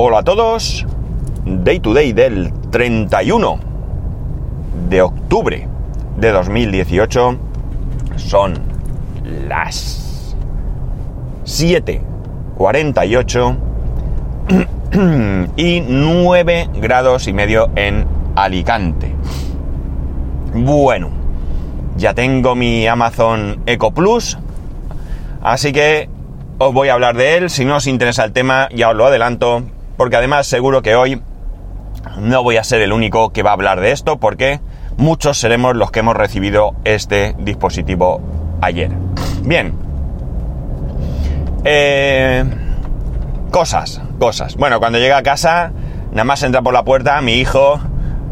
Hola a todos, Day to Day del 31 de octubre de 2018 son las 7.48 y 9 grados y medio en Alicante. Bueno, ya tengo mi Amazon Eco Plus, así que os voy a hablar de él. Si no os interesa el tema, ya os lo adelanto, porque además seguro que hoy no voy a ser el único que va a hablar de esto, porque muchos seremos los que hemos recibido este dispositivo ayer. Bien. Eh, cosas, cosas. Bueno, cuando llegué a casa, nada más entra por la puerta, mi hijo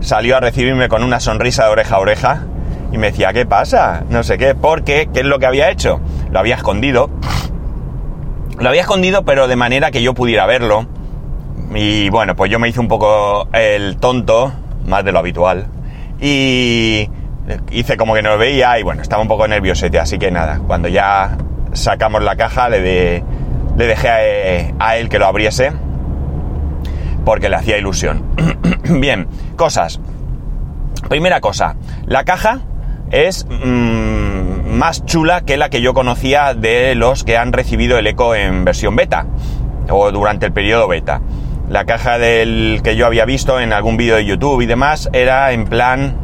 salió a recibirme con una sonrisa de oreja a oreja y me decía, ¿qué pasa? No sé qué, porque, ¿qué es lo que había hecho? Lo había escondido. Lo había escondido, pero de manera que yo pudiera verlo. Y bueno, pues yo me hice un poco el tonto, más de lo habitual. Y hice como que no lo veía y bueno, estaba un poco nerviosete, así que nada, cuando ya sacamos la caja le, dejé a, a, él que lo abriese porque le hacía ilusión. Bien, cosas. Primera cosa, la caja es mmm, más chula que la que yo conocía de los que han recibido el eco en versión beta o durante el periodo beta. La caja del que yo había visto en algún vídeo de YouTube y demás era en plan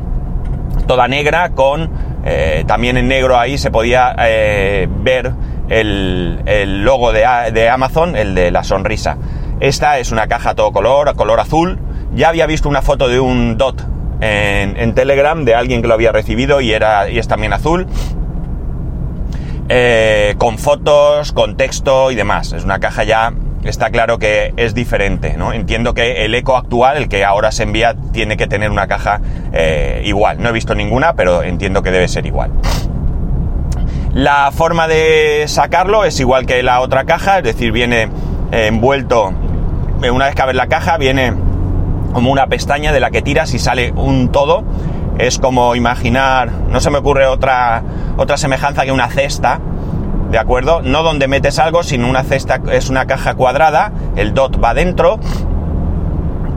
toda negra con eh, también en negro ahí se podía eh, ver el, el logo de, de, Amazon, el de la sonrisa. Esta es una caja todo color, color azul. Ya había visto una foto de un dot en, Telegram de alguien que lo había recibido y, era, y es también azul. Eh, con fotos, con texto y demás. Es una caja ya está claro que es diferente, ¿no? Entiendo que el eco actual, el que ahora se envía, tiene que tener una caja eh, igual. No he visto ninguna, pero entiendo que debe ser igual. La forma de sacarlo es igual que la otra caja, es decir, viene eh, envuelto, una vez que abres la caja, viene como una pestaña de la que tiras y sale un todo. Es como imaginar, no se me ocurre otra, otra semejanza que una cesta, ¿de acuerdo? No donde metes algo, sino una cesta, es una caja cuadrada, el dot va dentro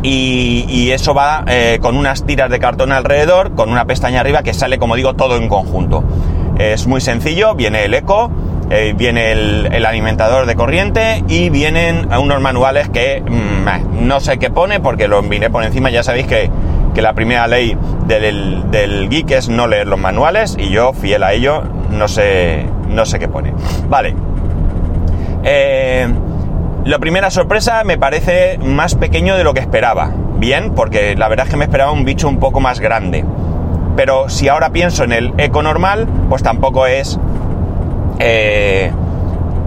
y, eso va eh, con unas tiras de cartón alrededor, con una pestaña arriba que sale, como digo, todo en conjunto. Es muy sencillo, viene el eco, eh, viene el, alimentador de corriente y vienen unos manuales que mmm, no sé qué pone porque los vine por encima, ya sabéis que, que la primera ley del, geek es no leer los manuales y yo, fiel a ello, no sé, no sé qué pone. Vale. Eh, la primera sorpresa me parece más pequeño de lo que esperaba. Bien, porque la verdad es que me esperaba un bicho un poco más grande. Pero si ahora pienso en el eco normal, pues tampoco es... Eh,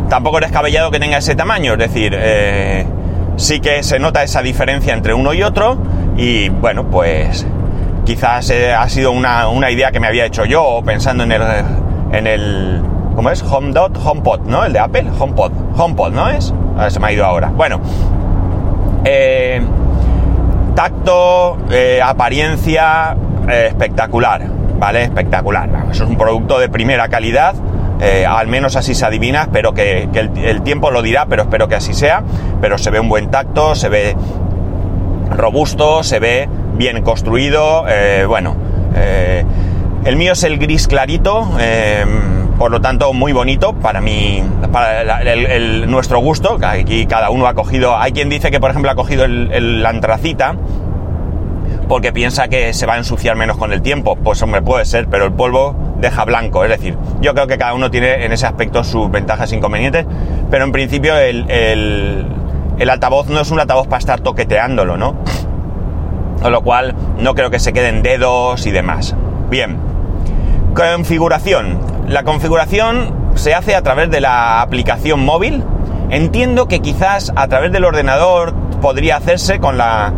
tampoco es descabellado que tenga ese tamaño. Es decir, eh, sí que se nota esa diferencia entre uno y otro. Y bueno, pues quizás eh, ha sido una, una, idea que me había hecho yo pensando en el... En el ¿Cómo es? HomeDot, HomePod, ¿no? El de Apple, HomePod. HomePod, ¿no es? A ver, se me ha ido ahora. Bueno. Eh, tacto, eh, apariencia, eh, espectacular, ¿vale? Espectacular. Eso es un producto de primera calidad. Al menos así se adivina, espero que, el, tiempo lo dirá, pero espero que así sea. Pero se ve un buen tacto, se ve robusto, se ve bien construido, bueno. El mío es el gris clarito, por lo tanto muy bonito para mí, para el, nuestro gusto. Aquí cada uno ha cogido, hay quien dice que por ejemplo ha cogido el, la antracita porque piensa que se va a ensuciar menos con el tiempo. Pues hombre, puede ser, pero el polvo deja blanco. Es decir, yo creo que cada uno tiene en ese aspecto sus ventajas e inconvenientes, pero en principio el, el altavoz no es un altavoz para estar toqueteándolo, ¿no? Con lo cual no creo que se queden dedos y demás. Bien. Configuración. La configuración se hace a través de la aplicación móvil. Entiendo que quizás a través del ordenador podría hacerse con la,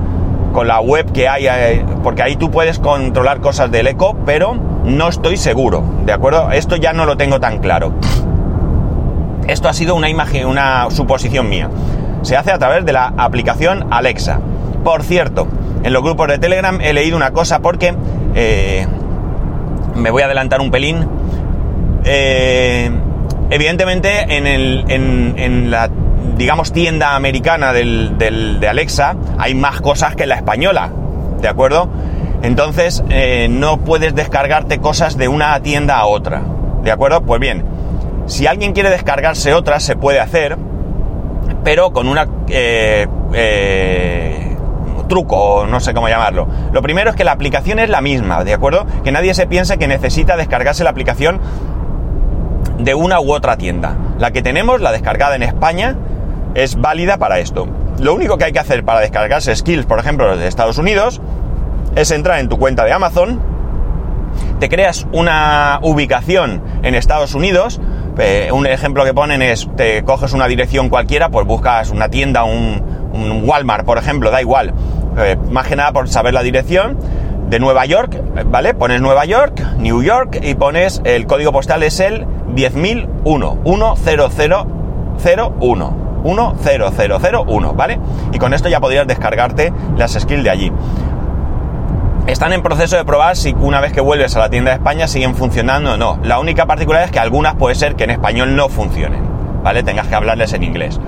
con la web que hay, eh, porque ahí tú puedes controlar cosas del eco, pero no estoy seguro, ¿de acuerdo? Esto ya no lo tengo tan claro. Esto ha sido una imagen, una suposición mía. Se hace a través de la aplicación Alexa. Por cierto, en los grupos de Telegram he leído una cosa porque eh, me voy a adelantar un pelín. Eh, evidentemente, en, el, en, la digamos, tienda americana del, de Alexa, hay más cosas que la española, ¿de acuerdo? Entonces, eh, no puedes descargarte cosas de una tienda a otra, ¿de acuerdo? Pues bien, si alguien quiere descargarse otra, se puede hacer, pero con una... eh, eh, truco, no sé cómo llamarlo. Lo primero es que la aplicación es la misma, ¿de acuerdo? Que nadie se piense que necesita descargarse la aplicación de una u otra tienda. La que tenemos, la descargada en España, es válida para esto. Lo único que hay que hacer para descargarse skills, por ejemplo, de Estados Unidos, es entrar en tu cuenta de Amazon, te creas una ubicación en Estados Unidos, eh, un ejemplo que ponen es, te coges una dirección cualquiera, pues buscas una tienda, un, Walmart, por ejemplo, da igual, eh, más que nada por saber la dirección, de Nueva York, ¿vale? Pones Nueva York, New York y pones, el código postal es el 10.001, 10001, 10001, ¿vale? Y con esto ya podrías descargarte las skills de allí. Están en proceso de probar si una vez que vuelves a la tienda de España siguen funcionando o no. La única particularidad es que algunas puede ser que en español no funcionen, ¿vale? Tengas que hablarles en inglés.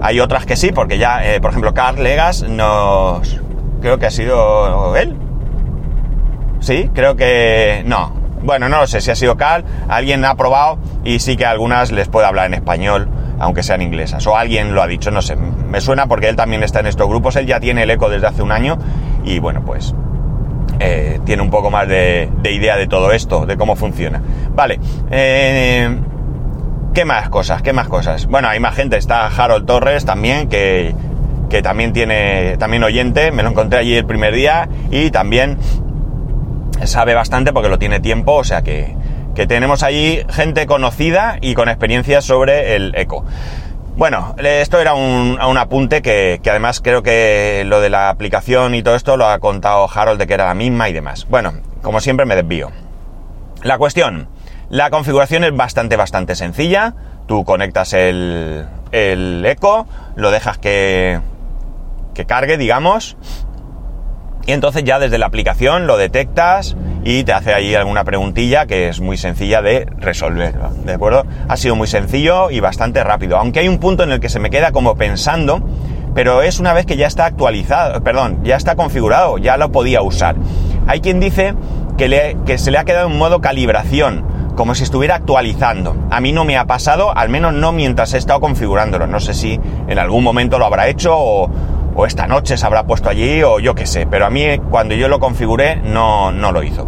Hay otras que sí, porque ya, eh, por ejemplo, Carl Legas nos... Creo que ha sido él. Sí, creo que... No. Bueno, no lo sé si ha sido Carl. Alguien ha probado y sí que a algunas les puede hablar en español, aunque sean inglesas. O alguien lo ha dicho, no sé. Me suena porque él también está en estos grupos. Él ya tiene el eco desde hace un año y bueno, pues eh, tiene un poco más de, de idea de todo esto, de cómo funciona. Vale. eh, ¿Qué más cosas? ¿Qué más cosas? Bueno, hay más gente. Está Harold Torres también, que, que también tiene, también oyente. Me lo encontré allí el primer día y también sabe bastante porque lo tiene tiempo. O sea que, que tenemos allí gente conocida y con experiencia sobre el eco. Bueno, esto era un, un apunte que, que además creo que lo de la aplicación y todo esto lo ha contado Harold de que era la misma y demás. Bueno, como siempre me desvío. La cuestión, la configuración es bastante, bastante sencilla. Tú conectas el, el eco, lo dejas que, que cargue, digamos, y entonces ya desde la aplicación lo detectas y te hace ahí alguna preguntilla que es muy sencilla de resolver, ¿de acuerdo? Ha sido muy sencillo y bastante rápido, aunque hay un punto en el que se me queda como pensando, pero es una vez que ya está actualizado, perdón, ya está configurado, ya lo podía usar. Hay quien dice que, le- que se le ha quedado en modo calibración, como si estuviera actualizando. A mí no me ha pasado, al menos no mientras he estado configurándolo. No sé si en algún momento lo habrá hecho o, o esta noche se habrá puesto allí o yo qué sé, pero a mí cuando yo lo configuré no, no lo hizo.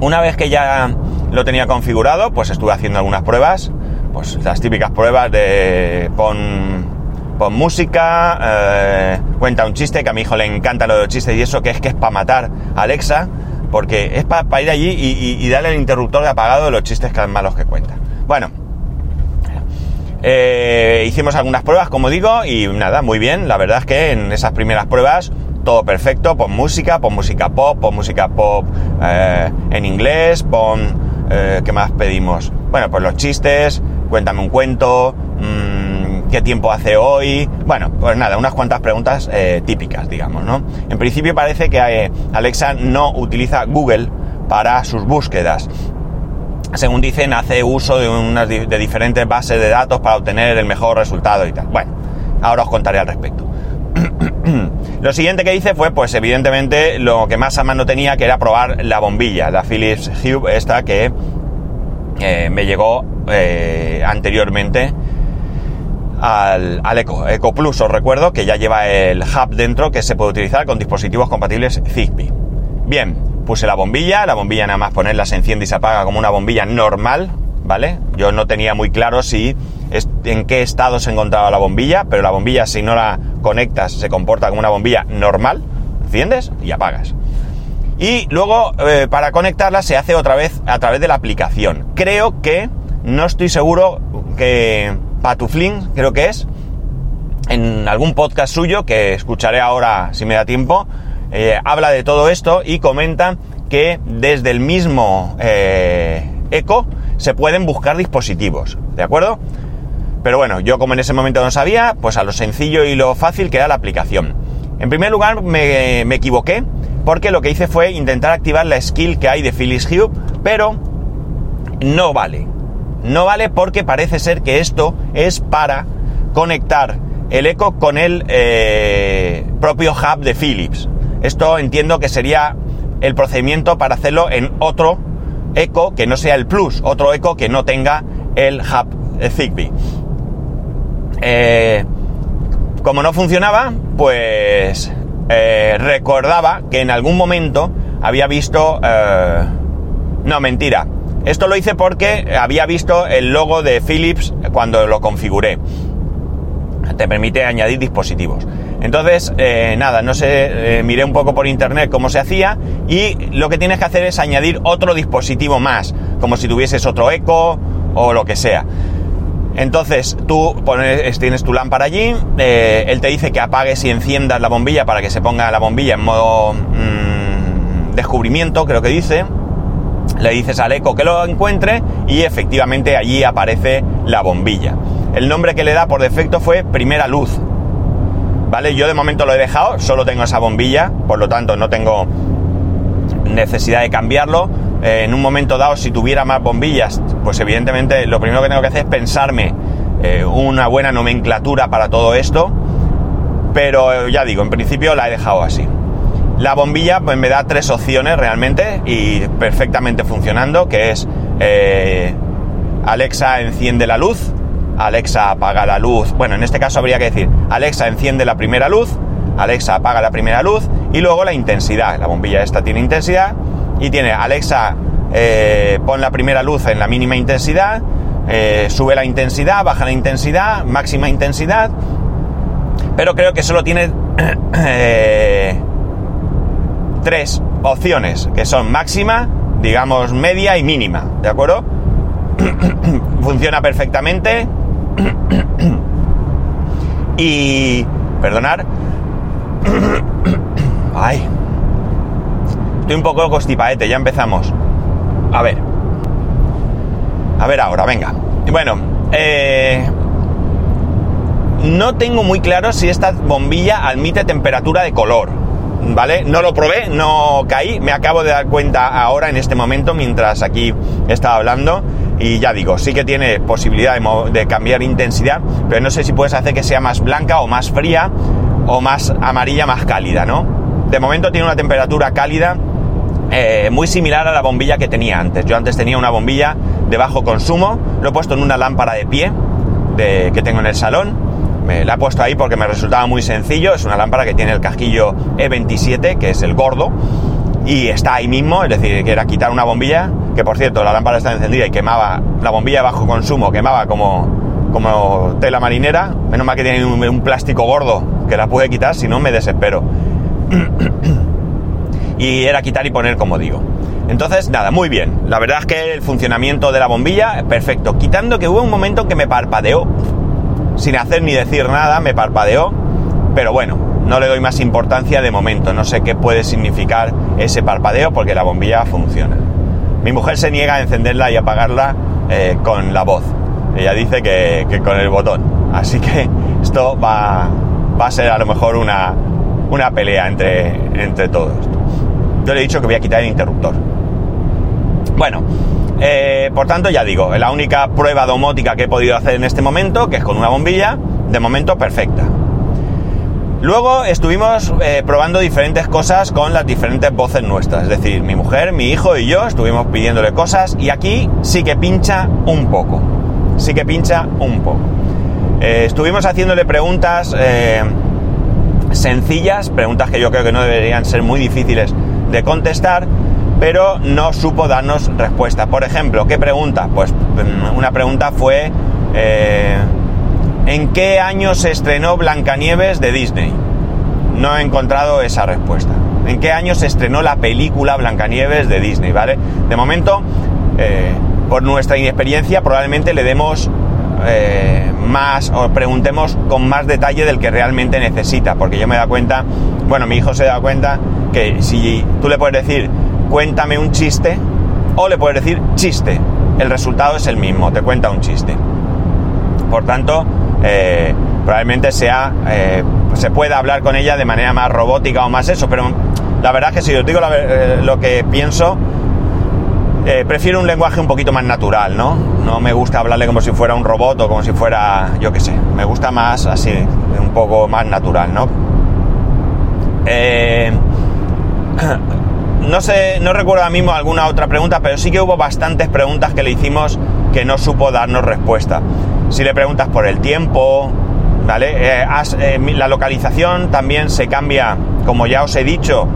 Una vez que ya lo tenía configurado, pues estuve haciendo algunas pruebas, pues las típicas pruebas de pon, pon música, eh, cuenta un chiste, que a mi hijo le encanta lo de los chistes y eso, que es que es para matar a Alexa, porque es para ir allí y darle el interruptor de apagado de los chistes que malos que cuenta. Bueno, eh, hicimos algunas pruebas, como digo, y nada, muy bien. La verdad es que en esas primeras pruebas todo perfecto. Pon música, pon música pop, pon música pop eh, en inglés, pon... eh, ¿Qué más pedimos? Bueno, pues los chistes, cuéntame un cuento, mm, qué tiempo hace hoy. Bueno, pues nada, unas cuantas preguntas típicas, digamos, ¿no? En principio parece que Alexa no utiliza Google para sus búsquedas según dicen, hace uso de unas de diferentes bases de datos para obtener el mejor resultado y tal. Bueno, ahora os contaré al respecto. lo siguiente que hice fue, pues evidentemente, lo que más a mano tenía, que era probar la bombilla, la Philips Hue, esta que eh, me llegó eh, anteriormente al, al Eco, Eco Plus. Os recuerdo que ya lleva el hub dentro que se puede utilizar con dispositivos compatibles Zigbee. Bien, puse la bombilla, la bombilla nada más ponerla se enciende y se apaga como una bombilla normal, ¿vale? Yo no tenía muy claro si en qué estado se encontraba la bombilla, pero la bombilla si no la conectas se comporta como una bombilla normal, enciendes y apagas. Y luego eh, para conectarla se hace otra vez a través de la aplicación. Creo que, no estoy seguro que Patuflin, creo que es, en algún podcast suyo, que escucharé ahora si me da tiempo, eh, habla de todo esto y comenta que desde el mismo eh, Eco se pueden buscar dispositivos, ¿de acuerdo? Pero bueno, yo como en ese momento no sabía, pues a lo sencillo y lo fácil que era la aplicación. En primer lugar me, me equivoqué porque lo que hice fue intentar activar la skill que hay de Philips Hue, pero no vale. No vale porque parece ser que esto es para conectar el eco con el eh, propio hub de Philips. Esto entiendo que sería el procedimiento para hacerlo en otro eco que no sea el Plus, otro eco que no tenga el hub de Zigbee. Eh, como no funcionaba, pues eh, recordaba que en algún momento había visto... no, mentira. Esto lo hice porque había visto el logo de Philips cuando lo configuré. Te permite añadir dispositivos. Entonces, eh, nada, no sé, eh, miré un poco por internet cómo se hacía y lo que tienes que hacer es añadir otro dispositivo más, como si tuvieses otro eco o lo que sea. Entonces tú pones, tienes tu lámpara allí, eh, él te dice que apagues y enciendas la bombilla para que se ponga la bombilla en modo mm, descubrimiento, creo que dice. Le dices al eco que lo encuentre y efectivamente allí aparece la bombilla. El nombre que le da por defecto fue primera luz. ¿Vale? Yo de momento lo he dejado, solo tengo esa bombilla, por lo tanto no tengo necesidad de cambiarlo. Eh, en un momento dado, si tuviera más bombillas, pues evidentemente lo primero que tengo que hacer es pensarme eh, una buena nomenclatura para todo esto. Pero ya digo, en principio la he dejado así. La bombilla pues, me da tres opciones realmente y perfectamente funcionando, que es eh, Alexa enciende la luz, Alexa apaga la luz, bueno, en este caso habría que decir Alexa enciende la primera luz, Alexa apaga la primera luz y luego la intensidad. La bombilla esta tiene intensidad y tiene Alexa eh, pon la primera luz en la mínima intensidad, eh, sube la intensidad, baja la intensidad, máxima intensidad, pero creo que solo tiene tres opciones, que son máxima, digamos media y mínima, ¿de acuerdo? Funciona perfectamente. y... Perdonar. Ay. Estoy un poco constipaete, ya empezamos. A ver. A ver ahora, venga. Bueno, eh, no tengo muy claro si esta bombilla admite temperatura de color. ¿vale? No lo probé, no caí, me acabo de dar cuenta ahora en este momento mientras aquí estaba hablando y ya digo, sí que tiene posibilidad de, cambiar intensidad, pero no sé si puedes hacer que sea más blanca o más fría o más amarilla, más cálida, ¿no? De momento tiene una temperatura cálida eh, muy similar a la bombilla que tenía antes. Yo antes tenía una bombilla de bajo consumo, lo he puesto en una lámpara de pie que tengo en el salón me la he puesto ahí porque me resultaba muy sencillo. Es una lámpara que tiene el casquillo E27, que es el gordo, y está ahí mismo, es decir, que era quitar una bombilla, que por cierto, la lámpara está encendida y quemaba, la bombilla de bajo consumo quemaba como, como tela marinera. Menos mal que tiene un, plástico gordo que la pude quitar, si no me desespero. y era quitar y poner como digo. Entonces, nada, muy bien. La verdad es que el funcionamiento de la bombilla, perfecto. Quitando que hubo un momento que me parpadeó sin hacer ni decir nada, me parpadeó, pero bueno, no le doy más importancia de momento, no sé qué puede significar ese parpadeo porque la bombilla funciona. Mi mujer se niega a encenderla y apagarla eh, con la voz, ella dice que, con el botón, así que esto va, a ser a lo mejor una, pelea entre, entre todos. Yo le he dicho que voy a quitar el interruptor. Bueno, eh, por tanto, ya digo, la única prueba domótica que he podido hacer en este momento, que es con una bombilla, de momento perfecta. Luego estuvimos eh, probando diferentes cosas con las diferentes voces nuestras, es decir, mi mujer, mi hijo y yo estuvimos pidiéndole cosas y aquí sí que pincha un poco, sí que pincha un poco. Eh, estuvimos haciéndole preguntas sencillas, preguntas que yo creo que no deberían ser muy difíciles de contestar, pero no supo darnos respuesta. Por ejemplo, ¿qué pregunta? Pues mm, una pregunta fue eh, ¿en qué año se estrenó Blancanieves de Disney? No he encontrado esa respuesta. ¿En qué año se estrenó la película Blancanieves de Disney? ¿Vale? De momento, eh, por nuestra inexperiencia, probablemente le demos eh, más o preguntemos con más detalle del que realmente necesita, porque yo me da cuenta, bueno, mi hijo se da cuenta que si tú le puedes decir cuéntame un chiste, o le puedes decir chiste. El resultado es el mismo, te cuenta un chiste. Por tanto, eh, probablemente sea, eh, se pueda hablar con ella de manera más robótica o más eso, pero la verdad es que si os digo eh, lo que pienso, prefiero un lenguaje un poquito más natural, ¿no? no me gusta hablarle como si fuera un robot o como si fuera, yo qué sé, me gusta más así, un poco más natural, ¿no? No sé, no recuerdo ahora mismo alguna otra pregunta, pero sí que hubo bastantes preguntas que le hicimos que no supo darnos respuesta. Si le preguntas por el tiempo, ¿vale? Eh, eh, la localización también se cambia, como ya os he dicho,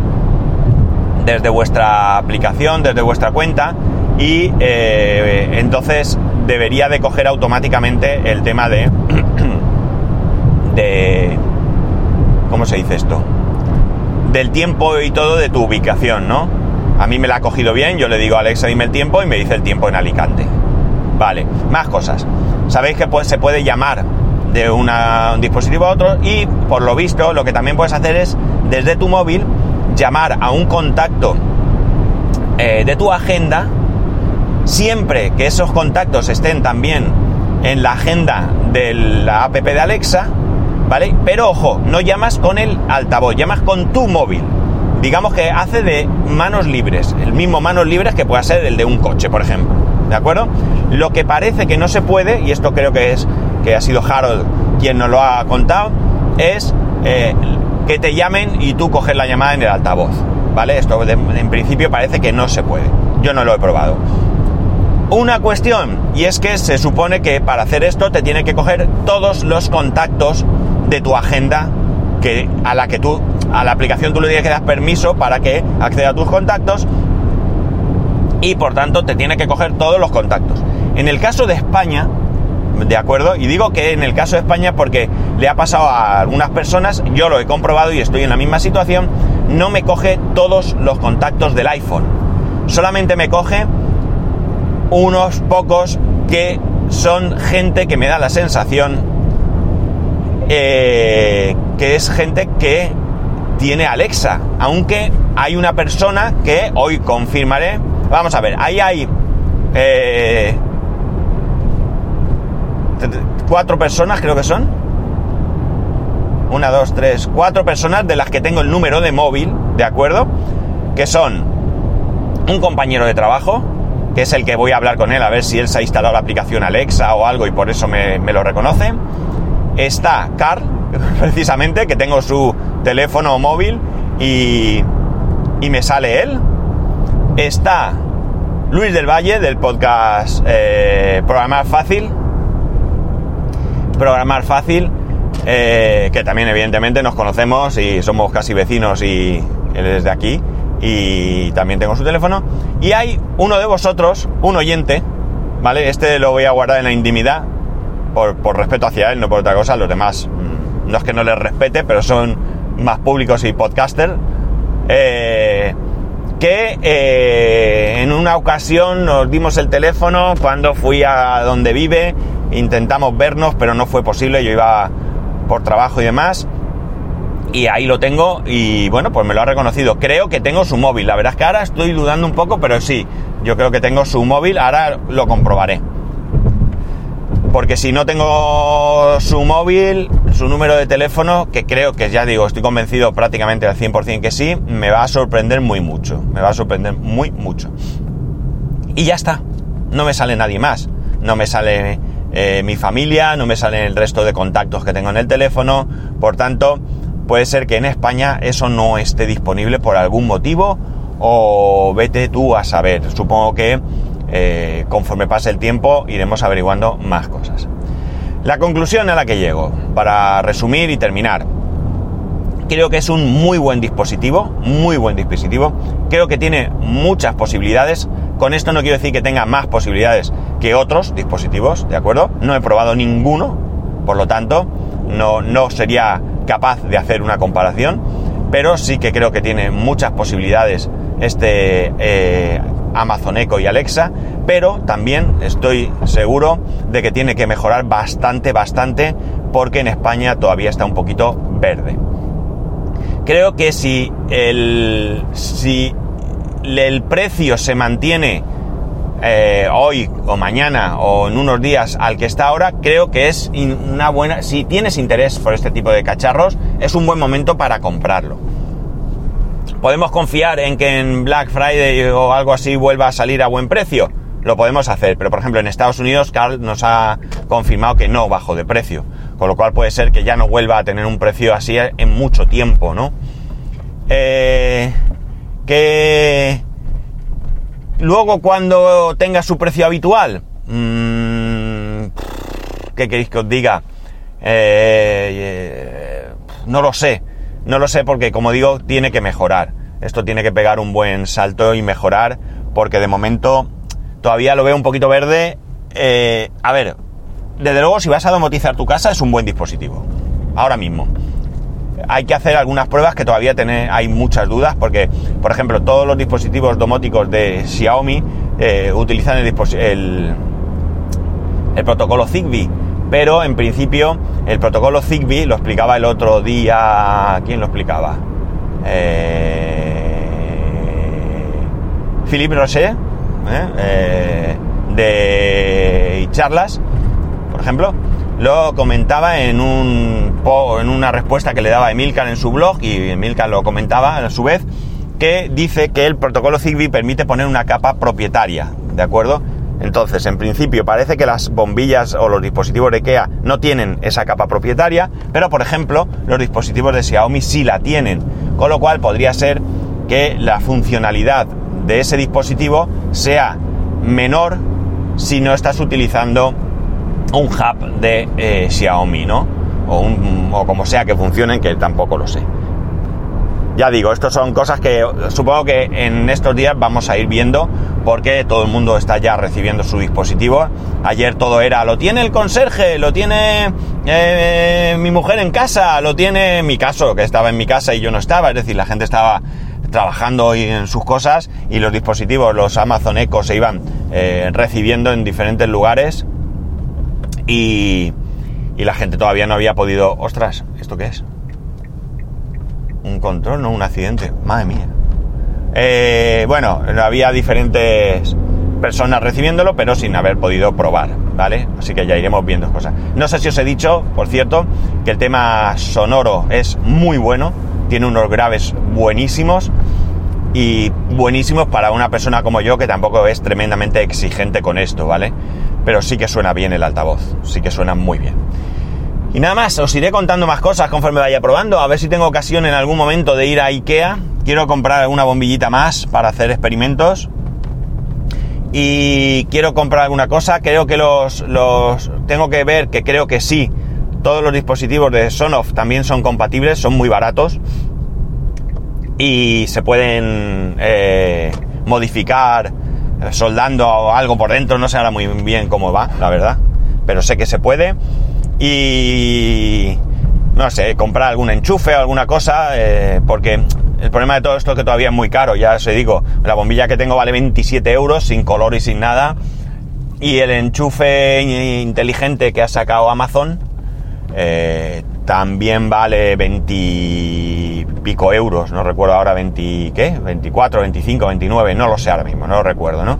desde vuestra aplicación, desde vuestra cuenta, y eh, entonces debería de coger automáticamente el tema de... de ¿Cómo se dice esto? Del tiempo y todo de tu ubicación, ¿no? A mí me la ha cogido bien, yo le digo a Alexa dime el tiempo y me dice el tiempo en Alicante. Vale, más cosas. Sabéis que pues, se puede llamar de un dispositivo a otro y por lo visto lo que también puedes hacer es desde tu móvil llamar a un contacto eh, de tu agenda siempre que esos contactos estén también en la agenda de la app de Alexa, ¿vale? Pero ojo, no llamas con el altavoz, llamas con tu móvil. Digamos que hace de manos libres, el mismo manos libres que pueda ser el de un coche, por ejemplo. ¿De acuerdo? Lo que parece que no se puede, y esto creo que es que ha sido Harold quien nos lo ha contado, es eh, que te llamen y tú coges la llamada en el altavoz. ¿Vale? Esto en principio parece que no se puede. Yo no lo he probado. Una cuestión, y es que se supone que para hacer esto te tiene que coger todos los contactos de tu agenda que, a la que tú, a la aplicación tú le tienes que dar permiso para que acceda a tus contactos y por tanto te tiene que coger todos los contactos. En el caso de España, ¿de acuerdo? Y digo que en el caso de España porque le ha pasado a algunas personas, yo lo he comprobado y estoy en la misma situación, no me coge todos los contactos del iPhone. Solamente me coge unos pocos que son gente que me da la sensación eh, que es gente que tiene Alexa. Aunque hay una persona que hoy confirmaré. Vamos a ver, ahí hay eh, cuatro personas, creo que son. Una, dos, tres, cuatro personas de las que tengo el número de móvil, ¿de acuerdo? Que son un compañero de trabajo, que es el que voy a hablar con él a ver si él se ha instalado la aplicación Alexa o algo y por eso me, lo reconoce. Está Carl, precisamente, que tengo su teléfono móvil y, y me sale él. Está Luis del Valle del podcast eh, Programar Fácil, programar fácil, eh, que también evidentemente nos conocemos y somos casi vecinos y él es de aquí y también tengo su teléfono. Y hay uno de vosotros, un oyente, ¿vale? Este lo voy a guardar en la intimidad por, respeto hacia él, no por otra cosa. Los demás, mm, no es que no les respete, pero son más públicos y podcaster. Eh, que eh, en una ocasión nos dimos el teléfono cuando fui a donde vive intentamos vernos, pero no fue posible, yo iba por trabajo y demás. Y ahí lo tengo y bueno, pues me lo ha reconocido. Creo que tengo su móvil. La verdad es que ahora estoy dudando un poco, pero sí, yo creo que tengo su móvil. Ahora lo comprobaré. Porque si no tengo su móvil, su número de teléfono, que creo que ya digo, estoy convencido prácticamente al 100% que sí, me va a sorprender muy mucho. Me va a sorprender muy mucho. Y ya está. No me sale nadie más. No me sale eh, mi familia, no me salen el resto de contactos que tengo en el teléfono, por tanto, puede ser que en España eso no esté disponible por algún motivo o vete tú a saber. Supongo que eh, conforme pase el tiempo iremos averiguando más cosas. La conclusión a la que llego, para resumir y terminar, creo que es un muy buen dispositivo, muy buen dispositivo, creo que tiene muchas posibilidades, con esto no quiero decir que tenga más posibilidades que otros dispositivos, ¿de acuerdo? No he probado ninguno, por lo tanto, no, no sería capaz de hacer una comparación, pero sí que creo que tiene muchas posibilidades este eh, Amazon Echo y Alexa, pero también estoy seguro de que tiene que mejorar bastante, bastante, porque en España todavía está un poquito verde. Creo que si el, si el precio se mantiene eh, hoy o mañana o en unos días al que está ahora, creo que es una buena... Si tienes interés por este tipo de cacharros, es un buen momento para comprarlo. ¿Podemos confiar en que en Black Friday o algo así vuelva a salir a buen precio? lo podemos hacer. Pero por ejemplo en Estados Unidos Carl nos ha confirmado que no bajó de precio. Con lo cual puede ser que ya no vuelva a tener un precio así en mucho tiempo, ¿no? Eh, que luego cuando tenga su precio habitual, mmm, ¿qué queréis que os diga? Eh, eh, no lo sé, no lo sé porque como digo tiene que mejorar. Esto tiene que pegar un buen salto y mejorar porque de momento todavía lo veo un poquito verde. Eh, a ver, desde luego si vas a domotizar tu casa es un buen dispositivo. Ahora mismo. Hay que hacer algunas pruebas que todavía tiene, hay muchas dudas porque, por ejemplo, todos los dispositivos domóticos de Xiaomi eh, utilizan el protocolo Zigbee pero en principio el protocolo Zigbee lo explicaba el otro día. ¿Quién lo explicaba? Eh, Philippe Rocher, ¿eh? Eh, de charlas, por ejemplo, lo comentaba en, un, en una respuesta que le daba Emilcar en su blog y Emilcar lo comentaba a su vez que dice que el protocolo Zigbee permite poner una capa propietaria, ¿de acuerdo? Entonces, en principio parece que las bombillas o los dispositivos de IKEA no tienen esa capa propietaria, pero por ejemplo, los dispositivos de Xiaomi sí la tienen, con lo cual podría ser que la funcionalidad de ese dispositivo sea menor si no estás utilizando un hub de eh, Xiaomi, ¿no? O, o como sea que funcionen, que tampoco lo sé. Ya digo, estas son cosas que supongo que en estos días vamos a ir viendo porque todo el mundo está ya recibiendo su dispositivo. Ayer todo era, lo tiene el conserje, lo tiene eh, mi mujer en casa, lo tiene en mi caso, que estaba en mi casa y yo no estaba, es decir, la gente estaba trabajando en sus cosas y los dispositivos, los Amazon Echo se iban eh, recibiendo en diferentes lugares y, y la gente todavía no había podido... Ostras, ¿esto qué es? un control, no un accidente. Madre mía. Eh, bueno, había diferentes personas recibiéndolo, pero sin haber podido probar, ¿vale? Así que ya iremos viendo cosas. No sé si os he dicho, por cierto, que el tema sonoro es muy bueno, tiene unos graves buenísimos y buenísimos para una persona como yo que tampoco es tremendamente exigente con esto, ¿vale? Pero sí que suena bien el altavoz, sí que suena muy bien. Y nada más, os iré contando más cosas conforme vaya probando, a ver si tengo ocasión en algún momento de ir a Ikea. Quiero comprar una bombillita más para hacer experimentos. Y quiero comprar alguna cosa, creo que los, los... Tengo que ver que creo que sí. Todos los dispositivos de Sonoff también son compatibles, son muy baratos. Y se pueden eh, modificar soldando algo por dentro, no sé ahora muy bien cómo va, la verdad. Pero sé que se puede y no sé, comprar algún enchufe o alguna cosa, eh, porque el problema de todo esto es que todavía es muy caro, ya os digo, la bombilla que tengo vale 27 euros, sin color y sin nada, y el enchufe inteligente que ha sacado Amazon eh, también vale 20 pico euros, no recuerdo ahora 20, ¿qué? 24, 25, 29, no lo sé ahora mismo, no lo recuerdo, ¿no?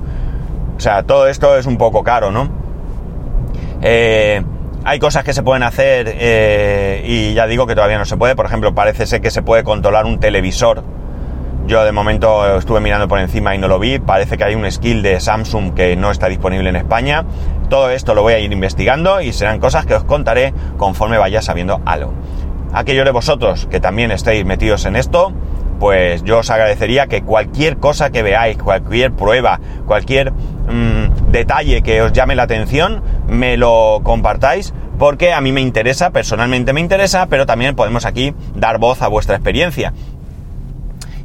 O sea, todo esto es un poco caro, ¿no? Eh, hay cosas que se pueden hacer eh, y ya digo que todavía no se puede. Por ejemplo, parece ser que se puede controlar un televisor. Yo de momento estuve mirando por encima y no lo vi. Parece que hay un skill de Samsung que no está disponible en España. Todo esto lo voy a ir investigando y serán cosas que os contaré conforme vaya sabiendo algo. Aquellos de vosotros que también estéis metidos en esto, pues yo os agradecería que cualquier cosa que veáis, cualquier prueba, cualquier mm, detalle que os llame la atención, me lo compartáis porque a mí me interesa, personalmente me interesa, pero también podemos aquí dar voz a vuestra experiencia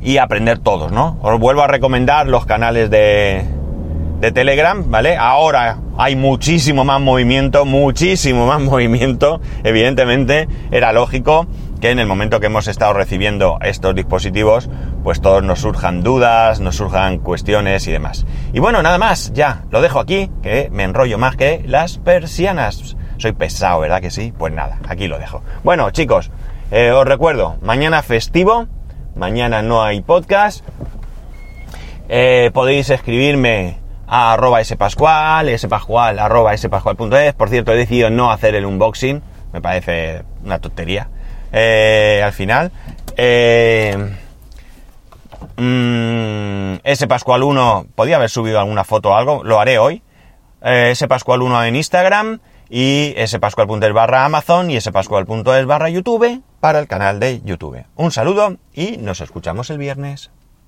y aprender todos, ¿no? Os vuelvo a recomendar los canales de, de Telegram, ¿vale? Ahora hay muchísimo más movimiento, muchísimo más movimiento, evidentemente era lógico que en el momento que hemos estado recibiendo estos dispositivos, pues todos nos surjan dudas, nos surjan cuestiones y demás. Y bueno, nada más, ya, lo dejo aquí, que me enrollo más que las persianas. Soy pesado, ¿verdad que sí? Pues nada, aquí lo dejo. Bueno, chicos, eh, os recuerdo, mañana festivo, mañana no hay podcast. Eh, podéis escribirme a arroba spascual, spascual, Por cierto, he decidido no hacer el unboxing, me parece una tontería. Eh, al final. Eh, mmm, spascual 1, podía haber subido alguna foto o algo, lo haré hoy. Eh, spascual 1 en Instagram y spascual.es barra Amazon y spascual.es barra YouTube para el canal de YouTube. Un saludo y nos escuchamos el viernes.